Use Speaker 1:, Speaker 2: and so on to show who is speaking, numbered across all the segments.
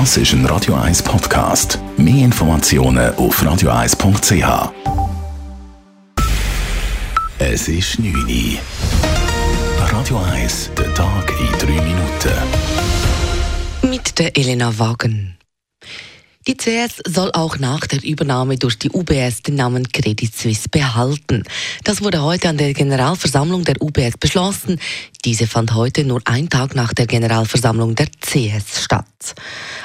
Speaker 1: Das ist ein Radio 1 Podcast. Mehr Informationen auf radio1.ch. Es ist 9 Uhr. Radio 1, der Tag in 3 Minuten.
Speaker 2: Mit der Elena Wagen. Die CS soll auch nach der Übernahme durch die UBS den Namen Credit Suisse behalten. Das wurde heute an der Generalversammlung der UBS beschlossen. Diese fand heute nur einen Tag nach der Generalversammlung der CS statt.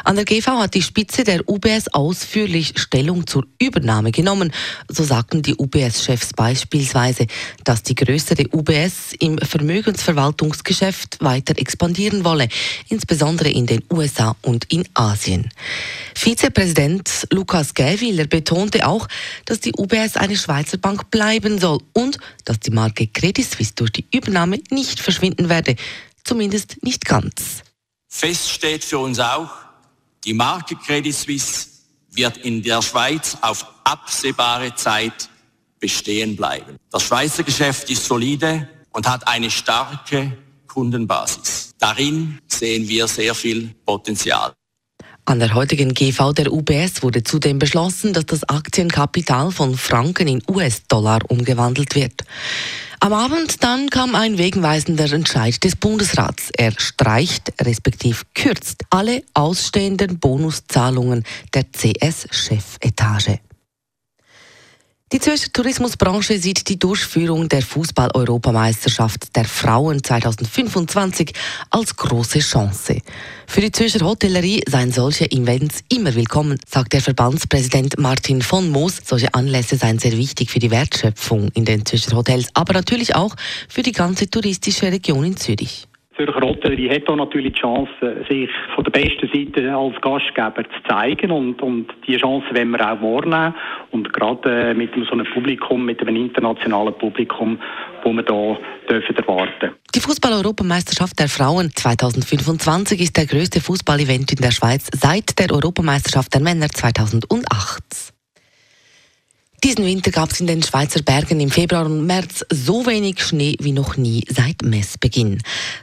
Speaker 2: An der GV hat die Spitze der UBS ausführlich Stellung zur Übernahme genommen. So sagten die UBS-Chefs beispielsweise, dass die größere UBS im Vermögensverwaltungsgeschäft weiter expandieren wolle, insbesondere in den USA und in Asien. Vizepräsident Lukas Gäwiller betonte auch, dass die UBS eine Schweizer Bank bleiben soll und dass die Marke Credit Suisse durch die Übernahme nicht verschwinden werde, zumindest nicht ganz.
Speaker 3: Fest steht für uns auch, die Marke Credit Suisse wird in der Schweiz auf absehbare Zeit bestehen bleiben. Das Schweizer Geschäft ist solide und hat eine starke Kundenbasis. Darin sehen wir sehr viel Potenzial.
Speaker 2: An der heutigen GV der UBS wurde zudem beschlossen, dass das Aktienkapital von Franken in US-Dollar umgewandelt wird. Am Abend dann kam ein wegweisender Entscheid des Bundesrats. Er streicht respektive kürzt alle ausstehenden Bonuszahlungen der CS-Chefetage. Die Zürcher Tourismusbranche sieht die Durchführung der Fußball-Europameisterschaft der Frauen 2025 als große Chance. Für die Zürcher Hotellerie seien solche Events immer willkommen, sagt der Verbandspräsident Martin von Moos. Solche Anlässe seien sehr wichtig für die Wertschöpfung in den Zürcher Hotels, aber natürlich auch für die ganze touristische Region in Zürich.
Speaker 4: Zürcher Hotellerie hat auch natürlich die Chance, sich von der besten Seite als Gastgeber zu zeigen und, und die Chance wollen wir auch wahrnehmen und gerade äh, mit so einem Publikum, mit einem internationalen Publikum, wo wir da dürfen erwarten.
Speaker 2: Die Fußball-Europameisterschaft der Frauen 2025 ist der größte Fußballevent in der Schweiz seit der Europameisterschaft der Männer 2008. Diesen Winter gab es in den Schweizer Bergen im Februar und März so wenig Schnee wie noch nie seit Messbeginn.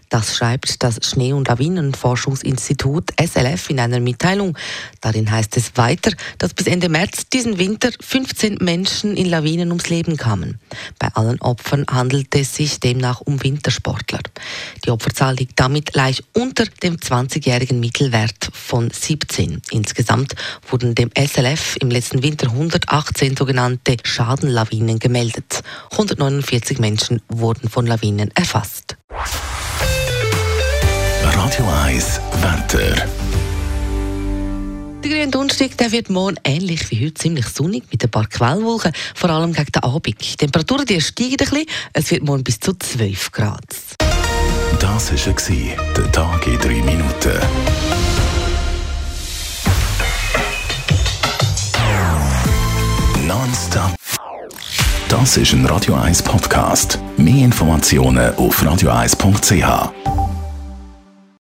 Speaker 2: Das schreibt das Schnee- und Lawinenforschungsinstitut SLF in einer Mitteilung. Darin heißt es weiter, dass bis Ende März diesen Winter 15 Menschen in Lawinen ums Leben kamen. Bei allen Opfern handelt es sich demnach um Wintersportler. Die Opferzahl liegt damit leicht unter dem 20-jährigen Mittelwert von 17. Insgesamt wurden dem SLF im letzten Winter 118 sogenannte Schadenlawinen gemeldet. 149 Menschen wurden von Lawinen erfasst.
Speaker 1: Radio 1 Wetter.
Speaker 2: Der grüne Donnerstag der wird morgen ähnlich wie heute ziemlich sonnig mit ein paar Quellwolken, vor allem gegen den Abend. Die Temperaturen die steigen ein bisschen, es wird morgen bis zu 12 Grad.
Speaker 1: Das war der Tag in 3 Minuten. Nonstop. Das ist ein Radio 1 Podcast. Mehr Informationen auf radio1.ch.